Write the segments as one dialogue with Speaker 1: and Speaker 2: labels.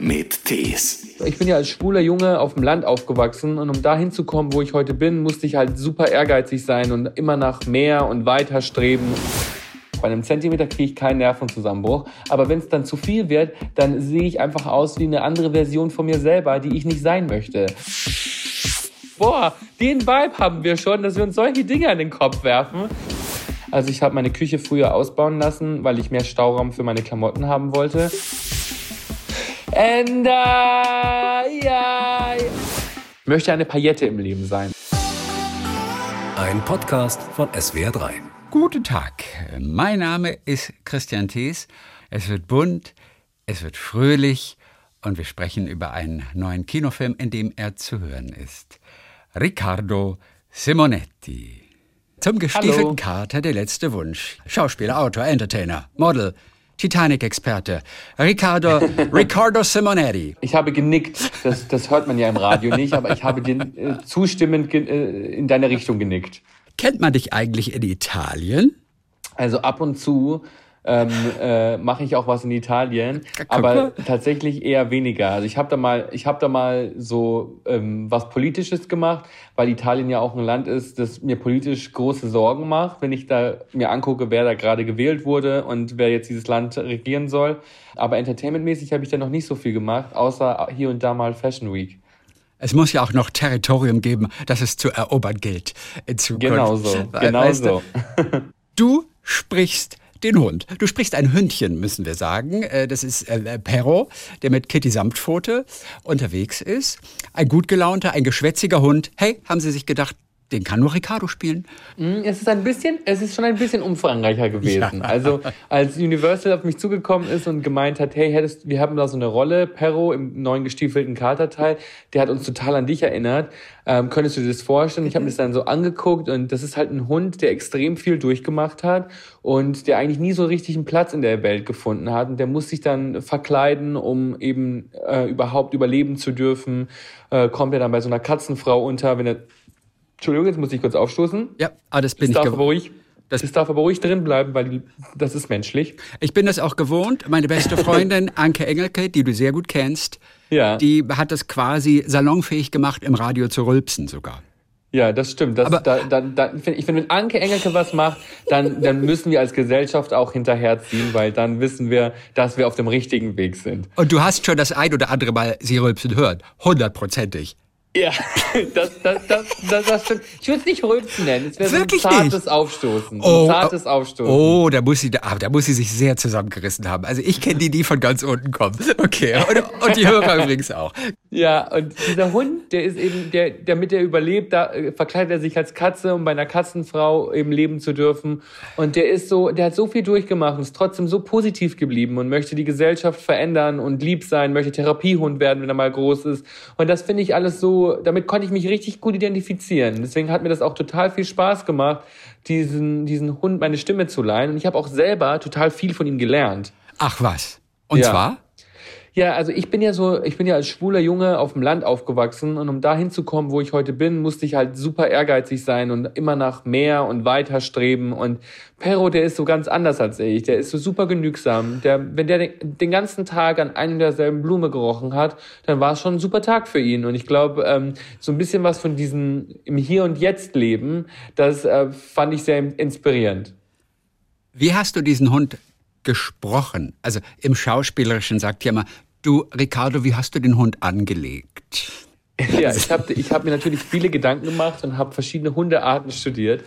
Speaker 1: mit Tees.
Speaker 2: Ich bin ja als schwuler Junge auf dem Land aufgewachsen und um dahin zu kommen, wo ich heute bin, musste ich halt super ehrgeizig sein und immer nach mehr und weiter streben. Bei einem Zentimeter kriege ich keinen Nervenzusammenbruch. Aber wenn es dann zu viel wird, dann sehe ich einfach aus wie eine andere Version von mir selber, die ich nicht sein möchte. Boah, den Vibe haben wir schon, dass wir uns solche Dinge an den Kopf werfen. Also ich habe meine Küche früher ausbauen lassen, weil ich mehr Stauraum für meine Klamotten haben wollte. And I, I möchte eine Paillette im Leben sein.
Speaker 1: Ein Podcast von SWR3.
Speaker 3: Guten Tag, mein Name ist Christian Thees. Es wird bunt, es wird fröhlich und wir sprechen über einen neuen Kinofilm, in dem er zu hören ist. Riccardo Simonetti. Zum gestiefelten. Kater der letzte Wunsch. Schauspieler, Autor, Entertainer, Model, Titanic-Experte. Riccardo, Riccardo Simonetti.
Speaker 2: Ich habe genickt. Das, das hört man ja im Radio nicht, aber ich habe dir äh, zustimmend äh, in deine Richtung genickt.
Speaker 3: Kennt man dich eigentlich in Italien?
Speaker 2: Also ab und zu ähm, äh, mache ich auch was in Italien, aber tatsächlich eher weniger. Also ich habe da mal, ich habe da mal so ähm, was Politisches gemacht, weil Italien ja auch ein Land ist, das mir politisch große Sorgen macht, wenn ich da mir angucke, wer da gerade gewählt wurde und wer jetzt dieses Land regieren soll. Aber entertainmentmäßig habe ich da noch nicht so viel gemacht, außer hier und da mal Fashion Week.
Speaker 3: Es muss ja auch noch Territorium geben, das es zu erobern gilt in Zukunft.
Speaker 2: Genau so, genau
Speaker 3: weißt
Speaker 2: so.
Speaker 3: Du, du sprichst den Hund. Du sprichst ein Hündchen, müssen wir sagen. Äh, Das ist äh, Perro, der mit Kitty Samtpfote unterwegs ist. Ein gut gelaunter, ein geschwätziger Hund. Hey, haben sie sich gedacht, den kann nur Ricardo spielen?
Speaker 2: Mm, Es ist ein bisschen, es ist schon ein bisschen umfangreicher gewesen. Also als Universal auf mich zugekommen ist und gemeint hat, hey, hättest, wir haben da so eine Rolle, Perro im neuen gestiefelten Katerteil, der hat uns total an dich erinnert. Ähm, könntest du dir das vorstellen? Ich habe mir das dann so angeguckt und das ist halt ein Hund, der extrem viel durchgemacht hat und der eigentlich nie so richtig einen Platz in der Welt gefunden hat. Und der muss sich dann verkleiden, um eben äh, überhaupt überleben zu dürfen. Äh, kommt er dann bei so einer Katzenfrau unter, wenn er Entschuldigung, jetzt muss ich kurz aufstoßen.
Speaker 3: Ja, ah, das bin
Speaker 2: Das
Speaker 3: ich
Speaker 2: darf, aber ruhig, das, darf aber ruhig drin bleiben, weil die, das ist menschlich.
Speaker 3: Ich bin das auch gewohnt. Meine beste Freundin Anke Engelke, die du sehr gut kennst,
Speaker 2: Ja.
Speaker 3: die hat das quasi salonfähig gemacht, im Radio zu rülpsen sogar.
Speaker 2: Ja, das stimmt. Das,
Speaker 3: Aber-
Speaker 2: da, da, da, ich finde, wenn Anke Engelke was macht, dann, dann müssen wir als Gesellschaft auch hinterherziehen, weil dann wissen wir, dass wir auf dem richtigen Weg sind.
Speaker 3: Und du hast schon das ein oder andere Mal sie rülpsen hören. Hundertprozentig.
Speaker 2: Ja, das, das, das, das, das stimmt. Ich würde es nicht rülpsen nennen. Es wäre so ein
Speaker 3: Wirklich
Speaker 2: zartes
Speaker 3: nicht?
Speaker 2: Aufstoßen. So ein zartes Aufstoßen.
Speaker 3: Oh, da muss sie, ah, da muss sie sich sehr zusammengerissen haben. Also ich kenne die, die von ganz unten kommen. Okay, und, und die Hörer übrigens auch.
Speaker 2: Ja, und dieser Hund, der ist eben, der, damit er überlebt, da äh, verkleidet er sich als Katze, um bei einer Katzenfrau eben leben zu dürfen. Und der ist so, der hat so viel durchgemacht und ist trotzdem so positiv geblieben und möchte die Gesellschaft verändern und lieb sein, möchte Therapiehund werden, wenn er mal groß ist. Und das finde ich alles so, damit konnte ich mich richtig gut identifizieren. Deswegen hat mir das auch total viel Spaß gemacht, diesen, diesen Hund meine Stimme zu leihen. Und ich habe auch selber total viel von ihm gelernt.
Speaker 3: Ach was. Und
Speaker 2: Ja.
Speaker 3: zwar?
Speaker 2: Ja, also ich bin ja so, ich bin ja als schwuler Junge auf dem Land aufgewachsen und um dahin zu kommen, wo ich heute bin, musste ich halt super ehrgeizig sein und immer nach mehr und weiter streben und Perro, der ist so ganz anders als ich, der ist so super genügsam, der, wenn der den, den ganzen Tag an einer derselben Blume gerochen hat, dann war es schon ein super Tag für ihn und ich glaube, ähm, so ein bisschen was von diesem im Hier und Jetzt leben, das äh, fand ich sehr inspirierend.
Speaker 3: Wie hast du diesen Hund gesprochen? Also im Schauspielerischen sagt ja immer, du Ricardo, wie hast du den Hund angelegt?
Speaker 2: Ja, ich habe ich hab mir natürlich viele Gedanken gemacht und habe verschiedene Hundearten studiert.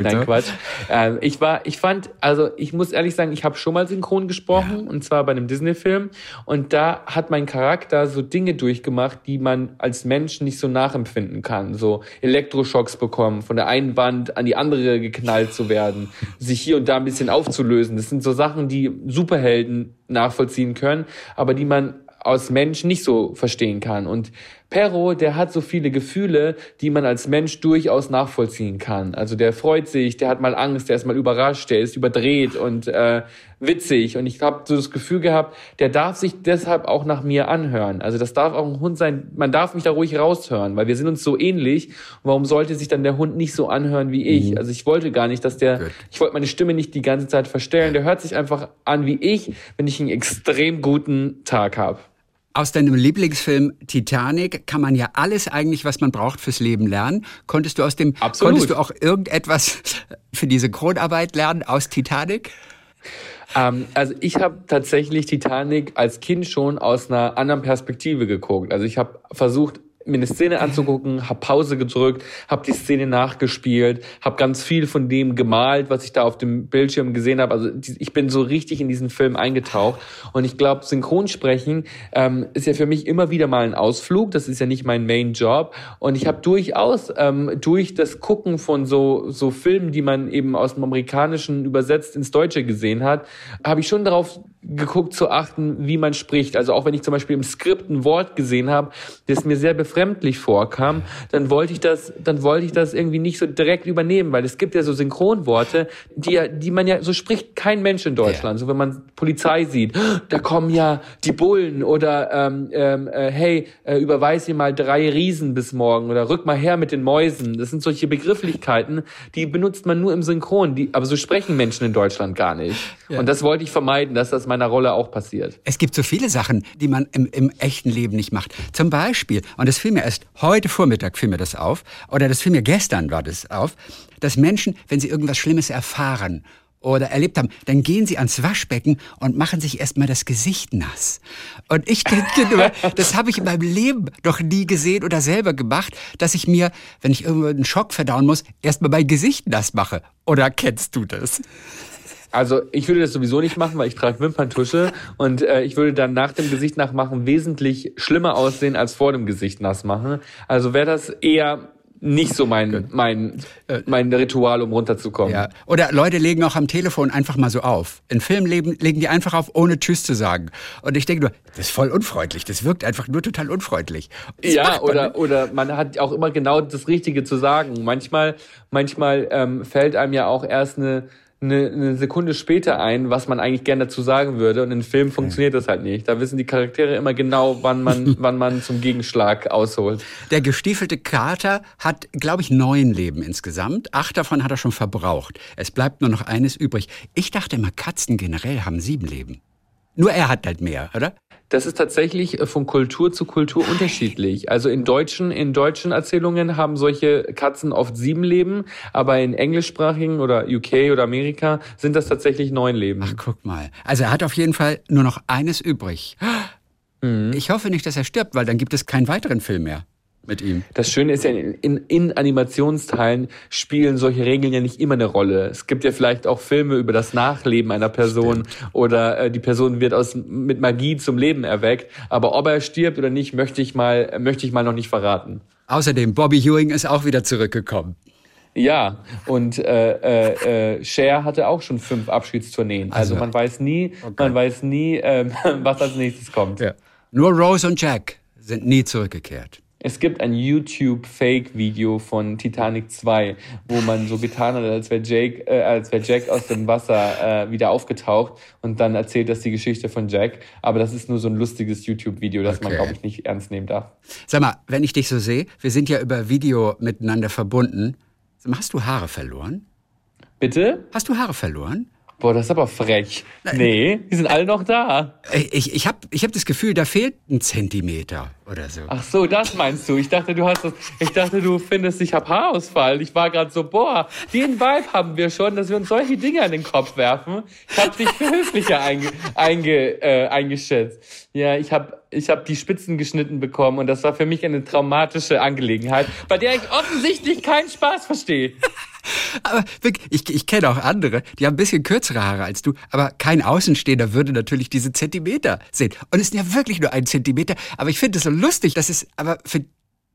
Speaker 2: Nein, Quatsch. Ähm, ich war, ich fand, also ich muss ehrlich sagen, ich habe schon mal synchron gesprochen und zwar bei einem Disney-Film und da hat mein Charakter so Dinge durchgemacht, die man als Mensch nicht so nachempfinden kann. So Elektroschocks bekommen, von der einen Wand an die andere geknallt zu werden, sich hier und da ein bisschen aufzulösen. Das sind so Sachen, die Superhelden nachvollziehen können, aber die man aus Mensch nicht so verstehen kann. Und Perro, der hat so viele Gefühle, die man als Mensch durchaus nachvollziehen kann. Also der freut sich, der hat mal Angst, der ist mal überrascht, der ist überdreht und äh, witzig. Und ich habe so das Gefühl gehabt, der darf sich deshalb auch nach mir anhören. Also das darf auch ein Hund sein, man darf mich da ruhig raushören, weil wir sind uns so ähnlich. Warum sollte sich dann der Hund nicht so anhören wie ich? Also ich wollte gar nicht, dass der,
Speaker 3: Gut.
Speaker 2: ich wollte meine Stimme nicht die ganze Zeit verstellen. Der hört sich einfach an wie ich, wenn ich einen extrem guten Tag habe.
Speaker 3: Aus deinem Lieblingsfilm Titanic kann man ja alles eigentlich, was man braucht fürs Leben lernen. Konntest du aus dem, Absolut. konntest du auch irgendetwas für die Synchronarbeit lernen aus Titanic?
Speaker 2: Ähm, also ich habe tatsächlich Titanic als Kind schon aus einer anderen Perspektive geguckt. Also ich habe versucht, mir eine Szene anzugucken, habe Pause gedrückt, habe die Szene nachgespielt, habe ganz viel von dem gemalt, was ich da auf dem Bildschirm gesehen habe. Also ich bin so richtig in diesen Film eingetaucht und ich glaube, Synchronsprechen ähm, ist ja für mich immer wieder mal ein Ausflug. Das ist ja nicht mein Main Job und ich habe durchaus ähm, durch das Gucken von so so Filmen, die man eben aus dem Amerikanischen übersetzt ins Deutsche gesehen hat, habe ich schon darauf geguckt zu achten, wie man spricht. Also auch wenn ich zum Beispiel im Skript ein Wort gesehen habe, das mir sehr befremdlich vorkam, dann wollte ich das, dann wollte ich das irgendwie nicht so direkt übernehmen, weil es gibt ja so Synchronworte, die ja, die man ja, so spricht kein Mensch in Deutschland. Ja. So wenn man Polizei sieht, da kommen ja die Bullen oder ähm, ähm, äh, hey, äh, überweis hier mal drei Riesen bis morgen oder rück mal her mit den Mäusen. Das sind solche Begrifflichkeiten, die benutzt man nur im Synchron, die, aber so sprechen Menschen in Deutschland gar nicht. Ja. Und das wollte ich vermeiden, dass das meiner Rolle auch passiert.
Speaker 3: Es gibt so viele Sachen, die man im, im echten Leben nicht macht. Zum Beispiel, und das fiel mir erst heute Vormittag fiel mir das auf, oder das fiel mir gestern war das auf, dass Menschen, wenn sie irgendwas Schlimmes erfahren oder erlebt haben, dann gehen sie ans Waschbecken und machen sich erstmal das Gesicht nass. Und ich denke nur, das habe ich in meinem Leben noch nie gesehen oder selber gemacht, dass ich mir, wenn ich irgendwo einen Schock verdauen muss, erstmal mein Gesicht nass mache. Oder kennst du das?
Speaker 2: Also ich würde das sowieso nicht machen, weil ich trage Wimperntusche und äh, ich würde dann nach dem Gesicht nachmachen wesentlich schlimmer aussehen als vor dem Gesicht nass machen. Also wäre das eher nicht so mein, mein, äh, mein Ritual, um runterzukommen. Ja.
Speaker 3: Oder Leute legen auch am Telefon einfach mal so auf. In Filmen legen, die einfach auf, ohne Tschüss zu sagen. Und ich denke nur, das ist voll unfreundlich. Das wirkt einfach nur total unfreundlich.
Speaker 2: Das ja, oder, man. oder man hat auch immer genau das Richtige zu sagen. Manchmal, manchmal ähm, fällt einem ja auch erst eine eine, eine Sekunde später ein, was man eigentlich gerne dazu sagen würde. Und in Film funktioniert das halt nicht. Da wissen die Charaktere immer genau, wann man, wann man zum Gegenschlag ausholt.
Speaker 3: Der gestiefelte Kater hat, glaube ich, neun Leben insgesamt. Acht davon hat er schon verbraucht. Es bleibt nur noch eines übrig. Ich dachte immer, Katzen generell haben sieben Leben. Nur er hat halt mehr, oder?
Speaker 2: Das ist tatsächlich äh, von Kultur zu Kultur unterschiedlich. Also in deutschen, in deutschen Erzählungen haben solche Katzen oft sieben Leben, aber in englischsprachigen oder UK oder Amerika sind das tatsächlich neun Leben.
Speaker 3: Ach, guck mal. Also er hat auf jeden Fall nur noch eines übrig. Mhm. Ich hoffe nicht, dass er stirbt, weil dann gibt es keinen weiteren Film mehr mit ihm.
Speaker 2: Das Schöne ist ja, in, in, in, Animationsteilen spielen solche Regeln ja nicht immer eine Rolle. Es gibt ja vielleicht auch Filme über das Nachleben einer Person Stimmt. oder äh, die Person wird aus, mit Magie zum Leben erweckt. Aber ob er stirbt oder nicht, möchte ich mal, möchte ich mal noch nicht verraten.
Speaker 3: Außerdem, Bobby Ewing ist auch wieder zurückgekommen.
Speaker 2: Ja, und äh, äh, äh, Cher hatte auch schon fünf Abschiedstourneen. Also, also man weiß nie, okay. man weiß nie, äh, was als nächstes kommt. Ja.
Speaker 3: Nur Rose und Jack sind nie zurückgekehrt.
Speaker 2: Es gibt ein YouTube-Fake-Video von Titanic 2, wo man so getan hat, als wäre Jake, äh, als wäre Jack aus dem Wasser äh, wieder aufgetaucht und dann erzählt das die Geschichte von Jack. Aber das ist nur so ein lustiges YouTube-Video, das okay. man, glaube ich, nicht ernst nehmen darf.
Speaker 3: Sag mal, wenn ich dich so sehe, wir sind ja über Video miteinander verbunden. Hast du Haare verloren?
Speaker 2: Bitte?
Speaker 3: Hast du Haare verloren?
Speaker 2: Boah, das ist aber frech. Nee, die sind alle noch da.
Speaker 3: Ich, ich habe ich hab das Gefühl, da fehlt ein Zentimeter oder so.
Speaker 2: Ach so, das meinst du. Ich dachte, du hast das, ich dachte, du findest, ich habe Haarausfall. Ich war gerade so, boah, den Vibe haben wir schon, dass wir uns solche Dinge an den Kopf werfen. Ich habe dich für höflicher einge, einge, äh, eingeschätzt. Ja, ich habe ich hab die Spitzen geschnitten bekommen und das war für mich eine traumatische Angelegenheit, bei der ich offensichtlich keinen Spaß verstehe.
Speaker 3: Aber ich, ich kenne auch andere, die haben ein bisschen kürzere Haare als du, aber kein Außenstehender würde natürlich diese Zentimeter sehen. Und es sind ja wirklich nur ein Zentimeter, aber ich finde es so lustig, dass es aber für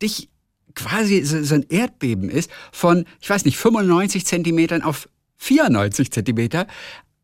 Speaker 3: dich quasi so, so ein Erdbeben ist von, ich weiß nicht, 95 Zentimetern auf 94 Zentimeter.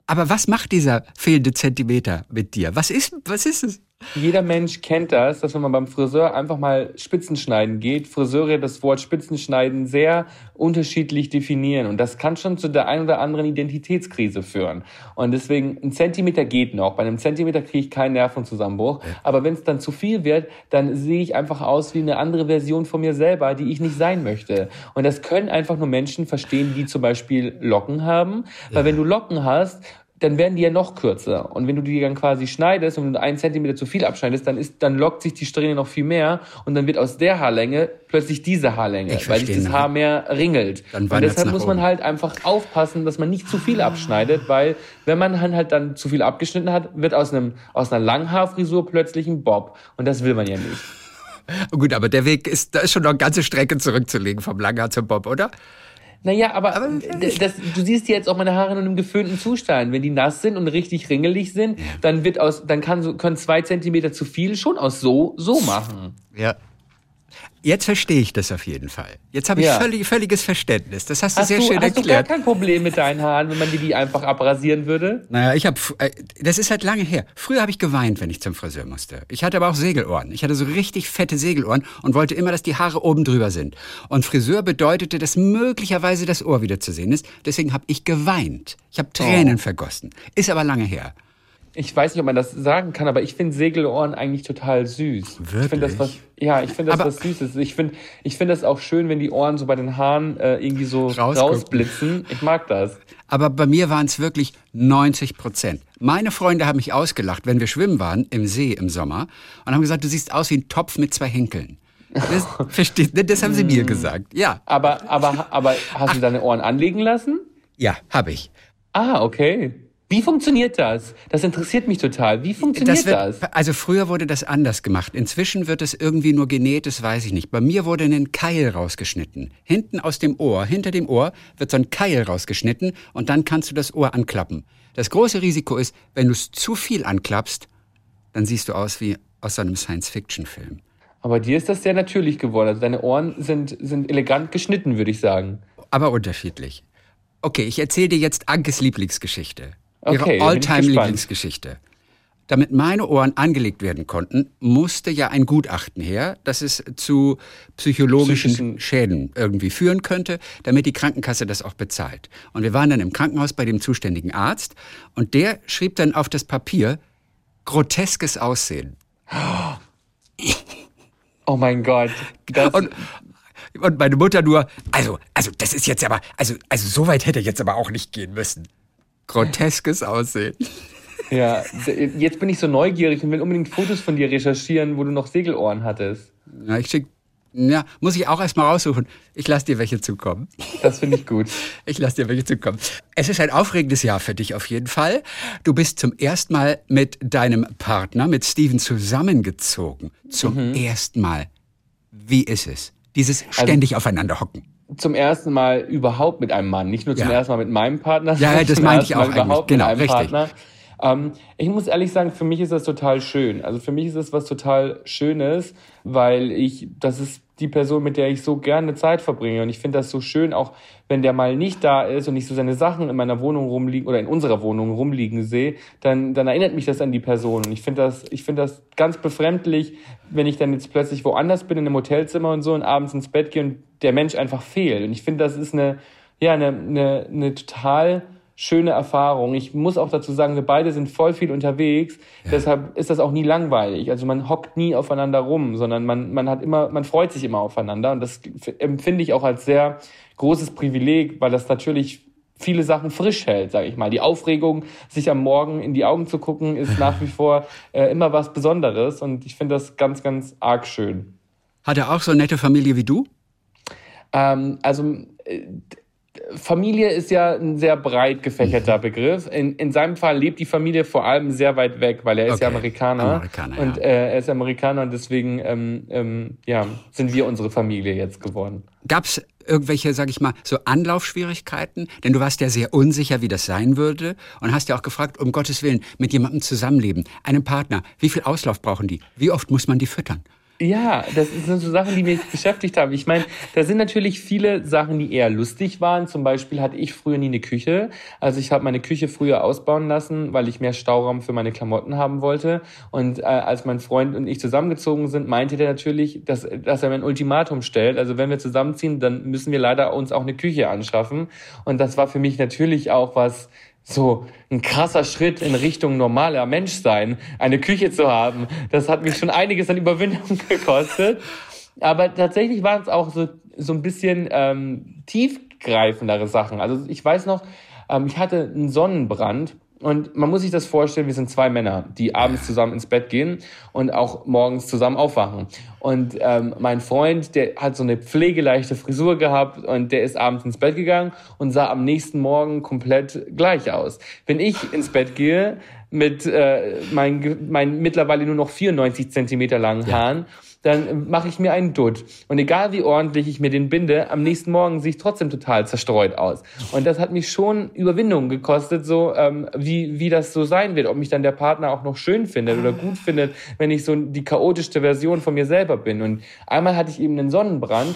Speaker 3: Aber was macht dieser fehlende Zentimeter mit dir? Was ist, was ist es?
Speaker 2: Jeder Mensch kennt das, dass wenn man beim Friseur einfach mal Spitzen schneiden geht, Friseure das Wort Spitzenschneiden sehr unterschiedlich definieren. Und das kann schon zu der ein oder anderen Identitätskrise führen. Und deswegen, ein Zentimeter geht noch. Bei einem Zentimeter kriege ich keinen Nervenzusammenbruch. Aber wenn es dann zu viel wird, dann sehe ich einfach aus wie eine andere Version von mir selber, die ich nicht sein möchte. Und das können einfach nur Menschen verstehen, die zum Beispiel Locken haben. Weil wenn du Locken hast, dann werden die ja noch kürzer. Und wenn du die dann quasi schneidest und einen Zentimeter zu viel abschneidest, dann ist, dann lockt sich die Strähne noch viel mehr und dann wird aus der Haarlänge plötzlich diese Haarlänge,
Speaker 3: Ich
Speaker 2: weil sich das? Haar mehr ringelt.
Speaker 3: Dann
Speaker 2: und deshalb muss man
Speaker 3: oben.
Speaker 2: halt einfach aufpassen, dass man nicht zu viel abschneidet, weil wenn man halt dann zu viel abgeschnitten hat, wird aus einem, aus einer Langhaarfrisur plötzlich ein Bob. Und das will man ja nicht.
Speaker 3: Gut, aber der Weg ist, da ist schon noch eine ganze Strecke zurückzulegen vom Langhaar zum Bob, oder?
Speaker 2: Naja, aber, d- das, du siehst jetzt auch meine Haare in einem geföhnten Zustand. Wenn die nass sind und richtig ringelig sind, dann wird aus, dann kann so, können zwei Zentimeter zu viel schon aus so, so machen.
Speaker 3: Ja. Jetzt verstehe ich das auf jeden Fall. Jetzt habe ich
Speaker 2: Ja.
Speaker 3: völlig, völliges Verständnis. Das hast du
Speaker 2: Hast,
Speaker 3: sehr
Speaker 2: du,
Speaker 3: schön
Speaker 2: hast du gar
Speaker 3: erklärt.
Speaker 2: kein Problem mit deinen Haaren, wenn man dir die einfach abrasieren würde?
Speaker 3: Naja, ich habe, das ist halt lange her. Früher habe ich geweint, wenn ich zum Friseur musste. Ich hatte aber auch Segelohren. Ich hatte so richtig fette Segelohren und wollte immer, dass die Haare oben drüber sind. Und Friseur bedeutete, dass möglicherweise das Ohr wieder zu sehen ist. Deswegen habe ich geweint. Ich habe Tränen vergossen. Ist aber lange her.
Speaker 2: Ich weiß nicht, ob man das sagen kann, aber ich finde Segelohren eigentlich total süß. Ich finde das was, ja, ich finde das
Speaker 3: Aber-
Speaker 2: was Süßes. Ich finde, ich finde das auch schön, wenn die Ohren so bei den Haaren äh, irgendwie so
Speaker 3: Rausgucken.
Speaker 2: rausblitzen. Ich mag das.
Speaker 3: Aber bei mir waren es wirklich 90 Prozent. Meine Freunde haben mich ausgelacht, wenn wir schwimmen waren im See im Sommer und haben gesagt, du siehst aus wie ein Topf mit zwei Henkeln. Das, versteht, ne? das haben sie mir gesagt. Ja,
Speaker 2: Aber, aber, aber hast du deine Ohren anlegen lassen?
Speaker 3: ja, habe ich.
Speaker 2: Ah, okay. Wie funktioniert das? Das interessiert mich total. Wie funktioniert das?
Speaker 3: wird, Also früher wurde das anders gemacht. Inzwischen wird es irgendwie nur genäht, das weiß ich nicht. Bei mir wurde ein Keil rausgeschnitten. Hinten aus dem Ohr, hinter dem Ohr wird so ein Keil rausgeschnitten und dann kannst du das Ohr anklappen. Das große Risiko ist, wenn du es zu viel anklappst, dann siehst du aus wie aus so einem Science-Fiction-Film.
Speaker 2: Aber dir ist das sehr natürlich geworden. Also deine Ohren sind, sind elegant geschnitten, würde ich sagen.
Speaker 3: Aber unterschiedlich. Okay, ich erzähle dir jetzt Ankes Lieblingsgeschichte.
Speaker 2: Okay,
Speaker 3: Ihre. Alltime-Lieblingsgeschichte. Damit meine Ohren angelegt werden konnten, musste ja ein Gutachten her, das es zu psychologischen
Speaker 2: Psychischen-
Speaker 3: Schäden irgendwie führen könnte, damit die Krankenkasse das auch bezahlt. Und wir waren dann im Krankenhaus bei dem zuständigen Arzt und der schrieb dann auf das Papier groteskes Aussehen.
Speaker 2: Oh mein Gott.
Speaker 3: Und, und meine Mutter nur, also, also das ist jetzt aber, also, also so weit hätte jetzt aber auch nicht gehen müssen. Groteskes Aussehen.
Speaker 2: ja, jetzt bin ich so neugierig und will unbedingt Fotos von dir recherchieren, wo du noch Segelohren hattest.
Speaker 3: Ja, ich schick, ja, muss ich auch erstmal raussuchen. Ich lass dir welche zukommen.
Speaker 2: Das finde ich gut.
Speaker 3: Ich lass dir welche zukommen. Es ist ein aufregendes Jahr für dich auf jeden Fall. Du bist zum ersten Mal mit deinem Partner, mit Steven, zusammengezogen. Zum ersten Mal. Wie ist es? Dieses ständig aufeinander hocken.
Speaker 2: Zum ersten Mal überhaupt mit einem Mann. Nicht nur zum
Speaker 3: Ja.
Speaker 2: ersten Mal mit meinem Partner,
Speaker 3: Ja, das meinte ich
Speaker 2: Mal
Speaker 3: auch eigentlich.
Speaker 2: überhaupt
Speaker 3: Genau,
Speaker 2: mit einem
Speaker 3: richtig.
Speaker 2: Partner. Ähm, ich muss ehrlich sagen, für mich ist das total schön. Also für mich ist es was total Schönes, weil ich, das ist die Person, mit der ich so gerne Zeit verbringe. Und ich finde das so schön, auch wenn der mal nicht da ist und ich so seine Sachen in meiner Wohnung rumliegen oder in unserer Wohnung rumliegen sehe, dann, dann erinnert mich das an die Person. Und ich finde das, ich finde das ganz befremdlich, wenn ich dann jetzt plötzlich woanders bin, in einem Hotelzimmer und so und abends ins Bett gehe und der Mensch einfach fehlt. Und ich finde, das ist eine, ja, eine, eine, eine total schöne Erfahrung. Ich muss auch dazu sagen, wir beide sind voll viel unterwegs. Deshalb ist das auch nie langweilig. Also man hockt nie aufeinander rum, sondern man, man hat immer, man freut sich immer aufeinander. Und das empfinde ich auch als sehr großes Privileg, weil das natürlich viele Sachen frisch hält, sage ich mal. Die Aufregung, sich am Morgen in die Augen zu gucken, ist nach wie vor äh, immer was Besonderes. Und ich finde das ganz, ganz arg schön.
Speaker 3: Hat er auch so eine nette Familie wie du?
Speaker 2: Ähm, also äh, Familie ist ja ein sehr breit gefächerter Begriff. In, in seinem Fall lebt die Familie vor allem sehr weit weg, weil er ist ja
Speaker 3: Okay.
Speaker 2: Amerikaner.
Speaker 3: Amerikaner,
Speaker 2: und
Speaker 3: ja.
Speaker 2: äh, er ist Amerikaner und deswegen ähm, ähm, ja, sind wir unsere Familie jetzt geworden.
Speaker 3: Gab es irgendwelche, sag ich mal, so Anlaufschwierigkeiten? Denn du warst ja sehr unsicher, wie das sein würde und hast ja auch gefragt, um Gottes Willen, mit jemandem zusammenleben, einem Partner, wie viel Auslauf brauchen die? Wie oft muss man die füttern?
Speaker 2: Ja, das sind so Sachen, die mich beschäftigt haben. Ich meine, da sind natürlich viele Sachen, die eher lustig waren. Zum Beispiel hatte ich früher nie eine Küche. Also ich habe meine Küche früher ausbauen lassen, weil ich mehr Stauraum für meine Klamotten haben wollte. Und äh, als mein Freund und ich zusammengezogen sind, meinte der natürlich, dass, dass er mir ein Ultimatum stellt. Also wenn wir zusammenziehen, dann müssen wir leider uns auch eine Küche anschaffen. Und das war für mich natürlich auch was, so ein krasser Schritt in Richtung normaler Menschsein, eine Küche zu haben. Das hat mich schon einiges an Überwindung gekostet. Aber tatsächlich waren es auch so, so ein bisschen ähm, tiefgreifendere Sachen. Also ich weiß noch, ähm, ich hatte einen Sonnenbrand Und man muss sich das vorstellen, wir sind zwei Männer, die abends zusammen ins Bett gehen und auch morgens zusammen aufwachen. Und ähm, mein Freund, der hat so eine pflegeleichte Frisur gehabt und der ist abends ins Bett gegangen und sah am nächsten Morgen komplett gleich aus. Wenn ich ins Bett gehe mit äh, meinen mein mittlerweile nur noch 94 Zentimeter langen Haaren, dann mache ich mir einen Dutt. Und egal wie ordentlich ich mir den binde, am nächsten Morgen sehe ich trotzdem total zerstreut aus. Und das hat mich schon Überwindung gekostet, so ähm, wie, wie das so sein wird, ob mich dann der Partner auch noch schön findet oder gut findet, wenn ich so die chaotischste Version von mir selber bin. Und einmal hatte ich eben einen Sonnenbrand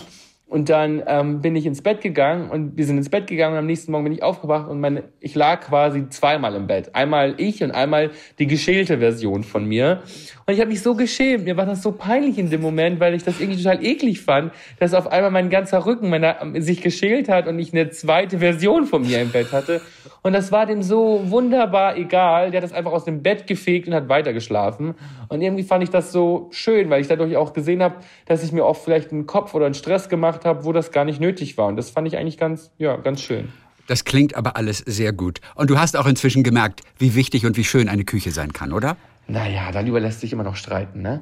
Speaker 2: und dann ähm, bin ich ins Bett gegangen und wir sind ins Bett gegangen und am nächsten Morgen bin ich aufgewacht und meine, ich lag quasi zweimal im Bett. Einmal ich und einmal die geschälte Version von mir. Und ich habe mich so geschämt. Mir war das so peinlich in dem Moment, weil ich das irgendwie total eklig fand, dass auf einmal mein ganzer Rücken meiner, sich geschält hat und ich eine zweite Version von mir im Bett hatte. Und das war dem so wunderbar egal. Der hat das einfach aus dem Bett gefegt und hat weitergeschlafen. Und irgendwie fand ich das so schön, weil ich dadurch auch gesehen habe, dass ich mir oft vielleicht einen Kopf oder einen Stress gemacht habe, wo das gar nicht nötig war. Und das fand ich eigentlich ganz, ja, ganz schön.
Speaker 3: Das klingt aber alles sehr gut. Und du hast auch inzwischen gemerkt, wie wichtig und wie schön eine Küche sein kann, oder?
Speaker 2: Naja, darüber lässt sich immer noch streiten, ne?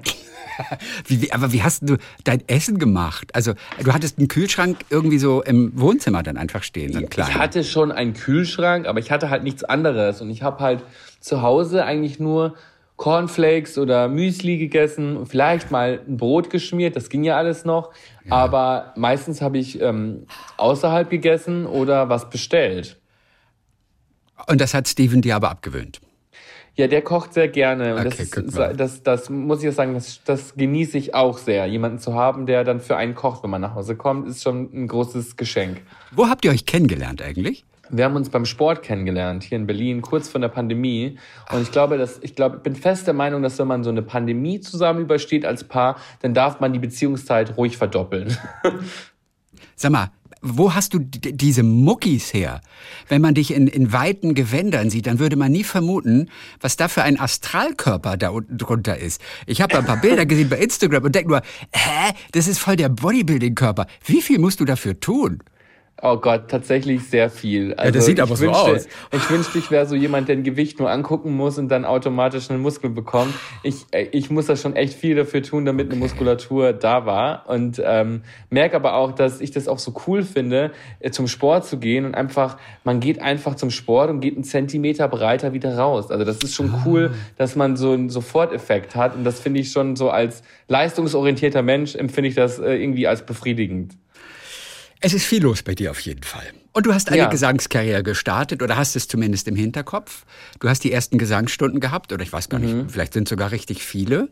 Speaker 3: wie, wie, aber wie hast du dein Essen gemacht? Also, du hattest einen Kühlschrank irgendwie so im Wohnzimmer dann einfach stehen, so
Speaker 2: Ich hatte schon einen Kühlschrank, aber ich hatte halt nichts anderes. Und ich habe halt zu Hause eigentlich nur Cornflakes oder Müsli gegessen, vielleicht mal ein Brot geschmiert, das ging ja alles noch. Ja. Aber meistens habe ich ähm, außerhalb gegessen oder was bestellt.
Speaker 3: Und das hat Steven dir aber abgewöhnt.
Speaker 2: Ja, der kocht sehr gerne. Und okay, das, das, das muss ich auch sagen, das, das genieße ich auch sehr. Jemanden zu haben, der dann für einen kocht, wenn man nach Hause kommt, ist schon ein großes Geschenk.
Speaker 3: Wo habt ihr euch kennengelernt eigentlich?
Speaker 2: Wir haben uns beim Sport kennengelernt, hier in Berlin, kurz vor der Pandemie. Und ich glaube, dass, ich glaube, bin fest der Meinung, dass wenn man so eine Pandemie zusammen übersteht als Paar, dann darf man die Beziehungszeit ruhig verdoppeln.
Speaker 3: Sag mal, wo hast du diese Muckis her? Wenn man dich in, in weiten Gewändern sieht, dann würde man nie vermuten, was da für ein Astralkörper da unten drunter ist. Ich habe ein paar Bilder gesehen bei Instagram und denke nur, hä, das ist voll der Bodybuilding-Körper. Wie viel musst du dafür tun?
Speaker 2: Oh Gott, tatsächlich sehr viel.
Speaker 3: Also ja, das sieht aber so wünschte, aus.
Speaker 2: Ich wünschte, ich wäre so jemand, der ein Gewicht nur angucken muss und dann automatisch einen Muskel bekommt. Ich, äh, ich muss da schon echt viel dafür tun, damit okay. eine Muskulatur da war. Und ähm, merke aber auch, dass ich das auch so cool finde, äh, zum Sport zu gehen und einfach, man geht einfach zum Sport und geht einen Zentimeter breiter wieder raus. Also das ist schon ah. cool, dass man so einen Soforteffekt hat. Und das finde ich schon so als leistungsorientierter Mensch empfinde ich das äh, irgendwie als befriedigend.
Speaker 3: Es ist viel los bei dir auf jeden Fall. Und du hast eine ja. Gesangskarriere gestartet oder hast es zumindest im Hinterkopf. Du hast die ersten Gesangsstunden gehabt oder ich weiß gar nicht, mhm. vielleicht sind sogar richtig viele.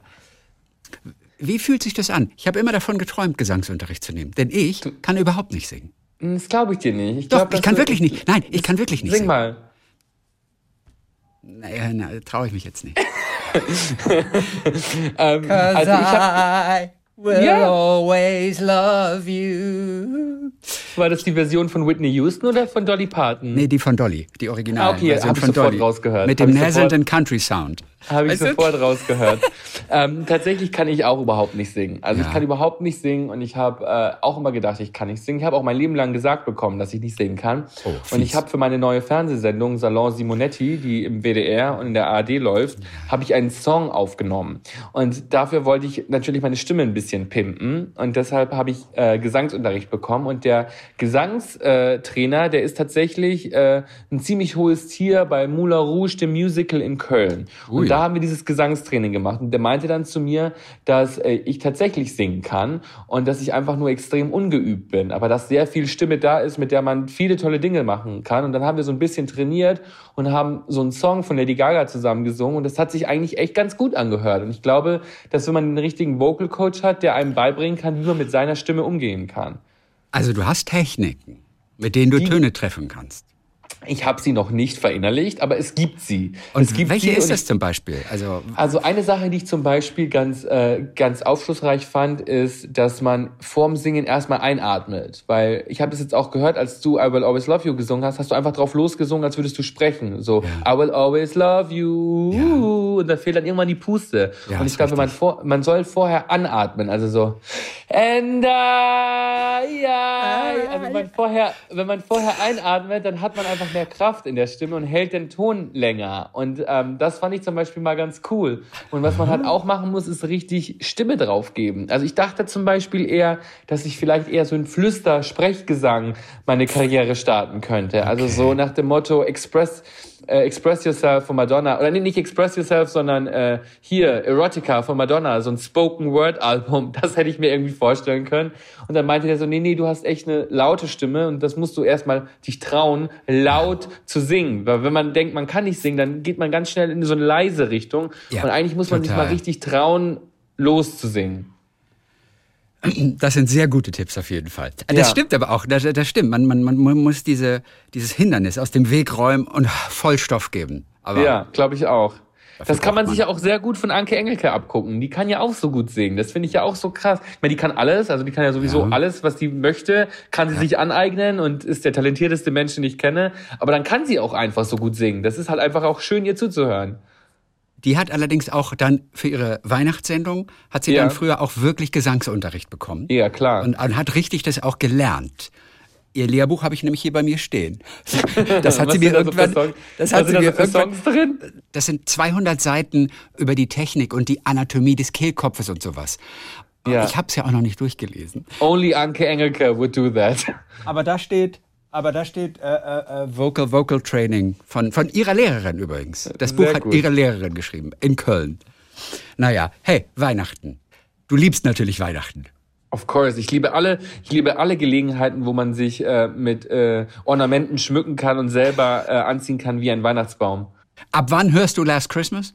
Speaker 3: Wie fühlt sich das an? Ich habe immer davon geträumt, Gesangsunterricht zu nehmen, denn ich kann überhaupt nicht singen.
Speaker 2: Das glaube ich dir nicht.
Speaker 3: Ich Doch, glaub, ich kann wirklich nicht. Nein, ich kann wirklich nicht
Speaker 2: sing
Speaker 3: singen.
Speaker 2: mal.
Speaker 3: Naja, na, traue ich mich jetzt nicht.
Speaker 2: ähm, also ich habe
Speaker 3: will yeah. always love you.
Speaker 2: War das die Version von Whitney Houston oder von Dolly Parton?
Speaker 3: Nee, die von Dolly, die Original.
Speaker 2: Ah, okay,
Speaker 3: Version
Speaker 2: hab ich sofort Dolly. rausgehört.
Speaker 3: Mit dem nascenten Country Sound.
Speaker 2: Habe ich weißt sofort rausgehört. ähm, tatsächlich kann ich auch überhaupt nicht singen. Also ja. ich kann überhaupt nicht singen und ich habe äh, auch immer gedacht, ich kann nicht singen. Ich habe auch mein Leben lang gesagt bekommen, dass ich nicht singen kann. Oh, und ich habe für meine neue Fernsehsendung Salon Simonetti, die im WDR und in der ARD läuft, habe ich einen Song aufgenommen. Und dafür wollte ich natürlich meine Stimme ein bisschen pimpen. Und deshalb habe ich äh, Gesangsunterricht bekommen. Und der Gesangstrainer, der ist tatsächlich äh, ein ziemlich hohes Tier bei Moulin Rouge, dem Musical in Köln. Ui. Da haben wir dieses Gesangstraining gemacht und der meinte dann zu mir, dass äh, ich tatsächlich singen kann und dass ich einfach nur extrem ungeübt bin, aber dass sehr viel Stimme da ist, mit der man viele tolle Dinge machen kann. Und dann haben wir so ein bisschen trainiert und haben so einen Song von Lady Gaga zusammen gesungen und das hat sich eigentlich echt ganz gut angehört. Und ich glaube, dass wenn man einen richtigen Vocal Coach hat, der einem beibringen kann, wie man mit seiner Stimme umgehen kann.
Speaker 3: Also du hast Techniken, mit denen du Die, Töne treffen kannst.
Speaker 2: Ich habe sie noch nicht verinnerlicht, aber es gibt sie.
Speaker 3: Und
Speaker 2: es gibt
Speaker 3: welche
Speaker 2: sie
Speaker 3: ist das zum Beispiel?
Speaker 2: Also, also eine Sache, die ich zum Beispiel ganz, äh, ganz aufschlussreich fand, ist, dass man vorm Singen erstmal einatmet. Weil ich habe das jetzt auch gehört, als du I Will Always Love You gesungen hast, hast du einfach drauf losgesungen, als würdest du sprechen. So, ja. I will always love you. Ja. Und da fehlt dann irgendwann die Puste. Ja, und ich glaube, man, vor, man soll vorher anatmen. Also so And uh, ja, also man vorher, wenn man vorher einatmet, dann hat man einfach mehr Kraft in der Stimme und hält den Ton länger. Und ähm, das fand ich zum Beispiel mal ganz cool. Und was man halt auch machen muss, ist richtig Stimme draufgeben. Also ich dachte zum Beispiel eher, dass ich vielleicht eher so ein Flüster-Sprechgesang meine Karriere starten könnte. Also so nach dem Motto Express äh, Express Yourself von Madonna, oder nee, nicht Express Yourself, sondern äh, hier, Erotica von Madonna, so ein Spoken Word Album, das hätte ich mir irgendwie vorstellen können. Und dann meinte der so, nee, nee, du hast echt eine laute Stimme und das musst du erstmal dich trauen, laut zu singen. Weil wenn man denkt, man kann nicht singen, dann geht man ganz schnell in so eine leise Richtung. Ja, und eigentlich muss man total. sich mal richtig trauen, loszusingen.
Speaker 3: Das sind sehr gute Tipps auf jeden Fall. Das ja. stimmt aber auch, das, das stimmt. Man, man, man muss diese, dieses Hindernis aus dem Weg räumen und Vollstoff geben.
Speaker 2: Aber ja, glaube ich auch. Das kann man sich ja auch sehr gut von Anke Engelke abgucken. Die kann ja auch so gut singen. Das finde ich ja auch so krass. Ich meine, die kann alles, also die kann ja sowieso ja. alles, was die möchte, kann sie ja. sich aneignen und ist der talentierteste Mensch, den ich kenne. Aber dann kann sie auch einfach so gut singen. Das ist halt einfach auch schön, ihr zuzuhören.
Speaker 3: Die hat allerdings auch dann für ihre Weihnachtssendung, hat sie ja. dann früher auch wirklich Gesangsunterricht bekommen.
Speaker 2: Ja, klar.
Speaker 3: Und, und hat richtig das auch gelernt. Ihr Lehrbuch habe ich nämlich hier bei mir stehen. Das hat sie mir irgendwann. So das hat sie mir irgendwann. Songs drin? Das sind 200 Seiten über die Technik und die Anatomie des Kehlkopfes und sowas. Ja. Ich habe es ja auch noch nicht durchgelesen.
Speaker 2: Only Anke Engelke would do that.
Speaker 3: Aber da steht aber da steht äh, äh, äh, Vocal Vocal Training von, von ihrer Lehrerin übrigens. Das Buch hat ihre Lehrerin geschrieben in Köln. Naja, hey, Weihnachten. Du liebst natürlich Weihnachten.
Speaker 2: Of course, ich liebe alle, ich liebe alle Gelegenheiten, wo man sich äh, mit äh, Ornamenten schmücken kann und selber äh, anziehen kann wie ein Weihnachtsbaum.
Speaker 3: Ab wann hörst du Last Christmas?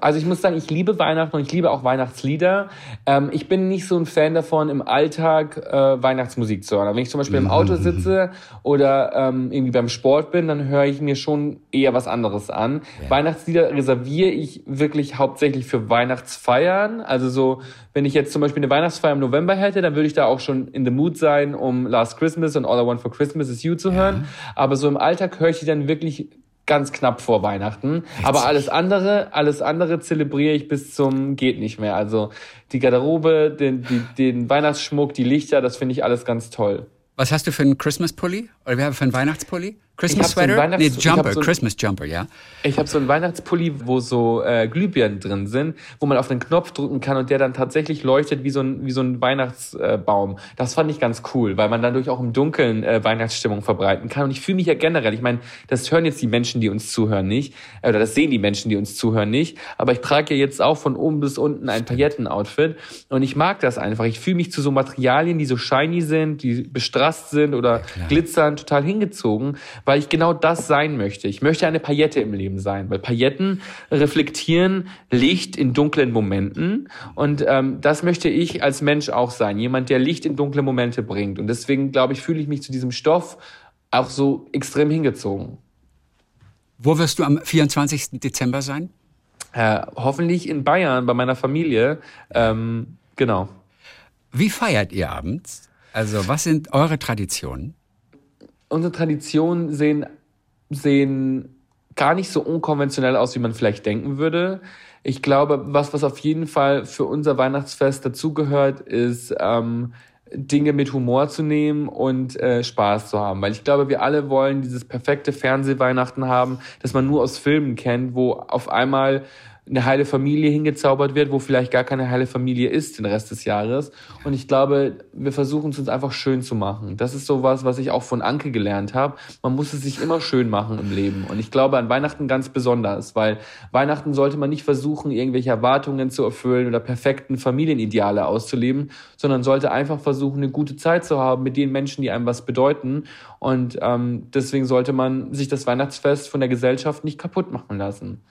Speaker 2: Also ich muss sagen, ich liebe Weihnachten und ich liebe auch Weihnachtslieder. Ähm, ich bin nicht so ein Fan davon, im Alltag äh, Weihnachtsmusik zu hören. Wenn ich zum Beispiel im Auto sitze oder ähm, irgendwie beim Sport bin, dann höre ich mir schon eher was anderes an. Ja. Weihnachtslieder reserviere ich wirklich hauptsächlich für Weihnachtsfeiern. Also so, wenn ich jetzt zum Beispiel eine Weihnachtsfeier im November hätte, dann würde ich da auch schon in the mood sein, um Last Christmas und All I Want for Christmas is You zu hören. Ja. Aber so im Alltag höre ich die dann wirklich ganz knapp vor Weihnachten. Aber alles andere, alles andere zelebriere ich bis zum geht nicht mehr. Also die Garderobe, den, die, den Weihnachtsschmuck, die Lichter, das finde ich alles ganz toll.
Speaker 3: Was hast du für einen Christmas-Pulli? Oder wir haben für einen Weihnachtspulli? Christmas Sweater? So nee, Jumper, so Christmas Jumper, ja.
Speaker 2: Ich habe so einen Weihnachtspulli, wo so äh, Glühbirnen drin sind, wo man auf den Knopf drücken kann und der dann tatsächlich leuchtet wie so ein, wie so ein Weihnachtsbaum. Äh, das fand ich ganz cool, weil man dadurch auch im Dunkeln äh, Weihnachtsstimmung verbreiten kann. Und ich fühle mich ja generell, ich meine, das hören jetzt die Menschen, die uns zuhören, nicht. Äh, oder das sehen die Menschen, die uns zuhören, nicht. Aber ich trage ja jetzt auch von oben bis unten ein Pailletten-Outfit. Und ich mag das einfach. Ich fühle mich zu so Materialien, die so shiny sind, die bestrasst sind oder ja, glitzern, total hingezogen weil ich genau das sein möchte. Ich möchte eine Paillette im Leben sein, weil Pailletten reflektieren Licht in dunklen Momenten und ähm, das möchte ich als Mensch auch sein, jemand, der Licht in dunkle Momente bringt. Und deswegen, glaube ich, fühle ich mich zu diesem Stoff auch so extrem hingezogen.
Speaker 3: Wo wirst du am 24. Dezember sein?
Speaker 2: Äh, hoffentlich in Bayern bei meiner Familie. Ähm, genau.
Speaker 3: Wie feiert ihr abends? Also, was sind eure Traditionen?
Speaker 2: Unsere Traditionen sehen, sehen gar nicht so unkonventionell aus, wie man vielleicht denken würde. Ich glaube, was, was auf jeden Fall für unser Weihnachtsfest dazugehört, ist, ähm, Dinge mit Humor zu nehmen und äh, Spaß zu haben. Weil ich glaube, wir alle wollen dieses perfekte Fernsehweihnachten haben, das man nur aus Filmen kennt, wo auf einmal eine heile Familie hingezaubert wird, wo vielleicht gar keine heile Familie ist den Rest des Jahres. Und ich glaube, wir versuchen es uns einfach schön zu machen. Das ist sowas, was ich auch von Anke gelernt habe. Man muss es sich immer schön machen im Leben. Und ich glaube an Weihnachten ganz besonders, weil Weihnachten sollte man nicht versuchen, irgendwelche Erwartungen zu erfüllen oder perfekten Familienideale auszuleben, sondern sollte einfach versuchen, eine gute Zeit zu haben mit den Menschen, die einem was bedeuten. Und ähm, deswegen sollte man sich das Weihnachtsfest von der Gesellschaft nicht kaputt machen lassen.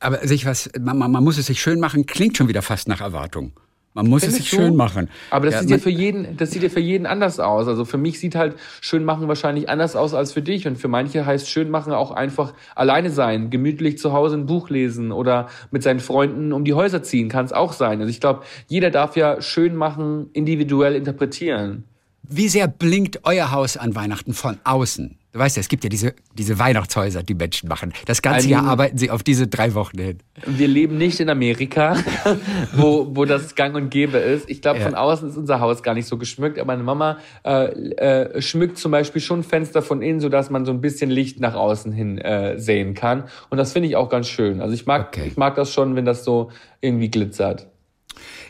Speaker 3: Aber sich was, man, man muss es sich schön machen, klingt schon wieder fast nach Erwartung. Man muss Findest es sich du? schön machen.
Speaker 2: Aber das ja, sieht ja für jeden, das sieht ja für jeden anders aus. Also für mich sieht halt schön machen wahrscheinlich anders aus als für dich. Und für manche heißt schön machen auch einfach alleine sein, gemütlich zu Hause ein Buch lesen oder mit seinen Freunden um die Häuser ziehen, kann es auch sein. Also ich glaube, jeder darf ja schön machen individuell interpretieren.
Speaker 3: Wie sehr blinkt euer Haus an Weihnachten von außen? Du weißt ja, es gibt ja diese, diese Weihnachtshäuser, die Menschen machen. Das ganze Jahr arbeiten sie auf diese drei Wochen hin.
Speaker 2: Wir leben nicht in Amerika, wo, wo das gang und gäbe ist. Ich glaube, ja. von außen ist unser Haus gar nicht so geschmückt, aber meine Mama äh, äh, schmückt zum Beispiel schon Fenster von innen, sodass man so ein bisschen Licht nach außen hin äh, sehen kann. Und das finde ich auch ganz schön. Also ich mag, okay. ich mag das schon, wenn das so irgendwie glitzert.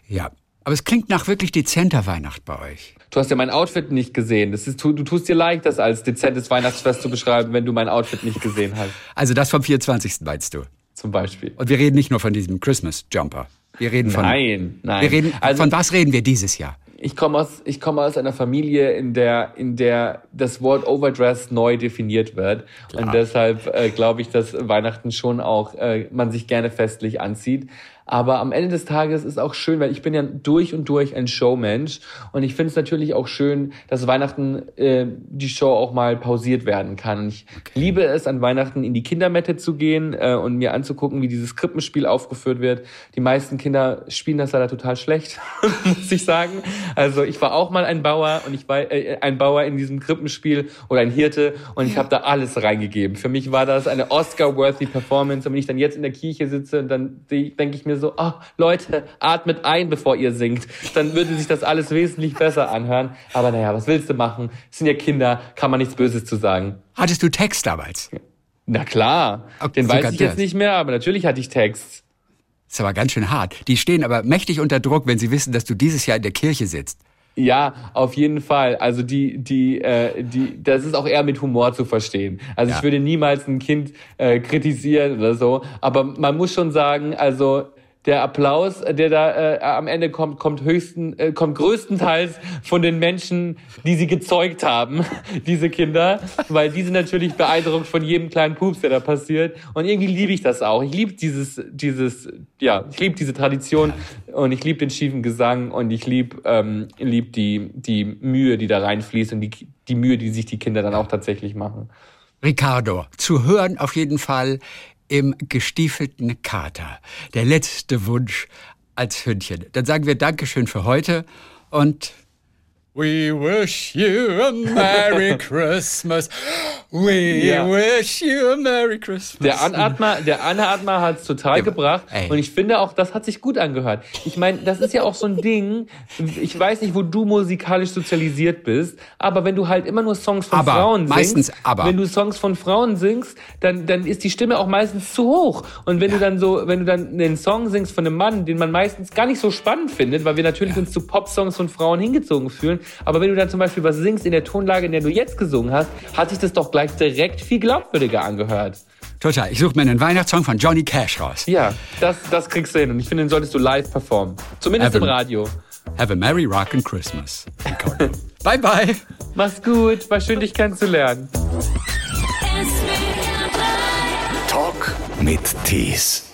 Speaker 3: Ja, aber es klingt nach wirklich dezenter Weihnacht bei euch.
Speaker 2: Du hast ja mein Outfit nicht gesehen. Ist, du, du tust dir leicht, das als dezentes Weihnachtsfest zu beschreiben, wenn du mein Outfit nicht gesehen hast.
Speaker 3: Also das vom 24. meinst du?
Speaker 2: Zum Beispiel.
Speaker 3: Und wir reden nicht nur von diesem Christmas Jumper. Wir reden von.
Speaker 2: Nein, nein.
Speaker 3: Wir reden, also, von was reden wir dieses Jahr?
Speaker 2: Ich komme aus, ich komme aus einer Familie, in der, in der das Wort Overdress neu definiert wird. Klar. Und deshalb äh, glaube ich, dass Weihnachten schon auch äh, man sich gerne festlich anzieht. Aber am Ende des Tages ist auch schön, weil ich bin ja durch und durch ein Showmensch und ich finde es natürlich auch schön, dass Weihnachten äh, die Show auch mal pausiert werden kann. Ich liebe es, an Weihnachten in die Kindermette zu gehen äh, und mir anzugucken, wie dieses Krippenspiel aufgeführt wird. Die meisten Kinder spielen das leider total schlecht, muss ich sagen. Also ich war auch mal ein Bauer und ich war äh, ein Bauer in diesem Krippenspiel oder ein Hirte und ich habe da alles reingegeben. Für mich war das eine Oscar-worthy Performance und wenn ich dann jetzt in der Kirche sitze, dann denke ich mir so, oh, Leute, atmet ein, bevor ihr singt. Dann würde sich das alles wesentlich besser anhören. Aber naja, was willst du machen? Es sind ja Kinder, kann man nichts Böses zu sagen.
Speaker 3: Hattest du Text damals?
Speaker 2: Na klar, okay, den weiß ich jetzt nicht mehr, aber natürlich hatte ich Text.
Speaker 3: Das ist aber ganz schön hart. Die stehen aber mächtig unter Druck, wenn sie wissen, dass du dieses Jahr in der Kirche sitzt.
Speaker 2: Ja, auf jeden Fall. Also die, die, äh, die, das ist auch eher mit Humor zu verstehen. Also ja. ich würde niemals ein Kind äh, kritisieren oder so, aber man muss schon sagen, also der Applaus, der da äh, am Ende kommt, kommt höchsten, äh, kommt größtenteils von den Menschen, die sie gezeugt haben, diese Kinder, weil die sind natürlich beeindruckt von jedem kleinen Pups, der da passiert. Und irgendwie liebe ich das auch. Ich liebe dieses, dieses, ja, ich liebe diese Tradition und ich liebe den schiefen Gesang und ich liebe, ähm, lieb die, die Mühe, die da reinfließt und die, die Mühe, die sich die Kinder dann auch tatsächlich machen.
Speaker 3: Ricardo, zu hören auf jeden Fall im gestiefelten Kater. Der letzte Wunsch als Hündchen. Dann sagen wir Dankeschön für heute und We wish you a Merry Christmas. We ja. wish you a Merry Christmas.
Speaker 2: Der Anatmer, der Anatmer hat es total ja, gebracht. Ey. Und ich finde auch, das hat sich gut angehört. Ich meine, das ist ja auch so ein Ding. Ich weiß nicht, wo du musikalisch sozialisiert bist, aber wenn du halt immer nur Songs von
Speaker 3: aber,
Speaker 2: Frauen
Speaker 3: singst, meistens aber.
Speaker 2: wenn du Songs von Frauen singst, dann, dann ist die Stimme auch meistens zu hoch. Und wenn ja. du dann so, wenn du dann einen Song singst von einem Mann, den man meistens gar nicht so spannend findet, weil wir natürlich uns zu Pop-Songs von Frauen hingezogen fühlen, aber wenn du dann zum Beispiel was singst in der Tonlage, in der du jetzt gesungen hast, hat sich das doch gleich direkt viel glaubwürdiger angehört.
Speaker 3: Total. Ich suche mir einen Weihnachtssong von Johnny Cash raus.
Speaker 2: Ja, das, das kriegst du hin. Und ich finde, den solltest du live performen. Zumindest have im Radio.
Speaker 3: Have a Merry Rockin' Christmas. bye, bye.
Speaker 2: Mach's gut. War schön, dich kennenzulernen.
Speaker 1: Talk mit Tees.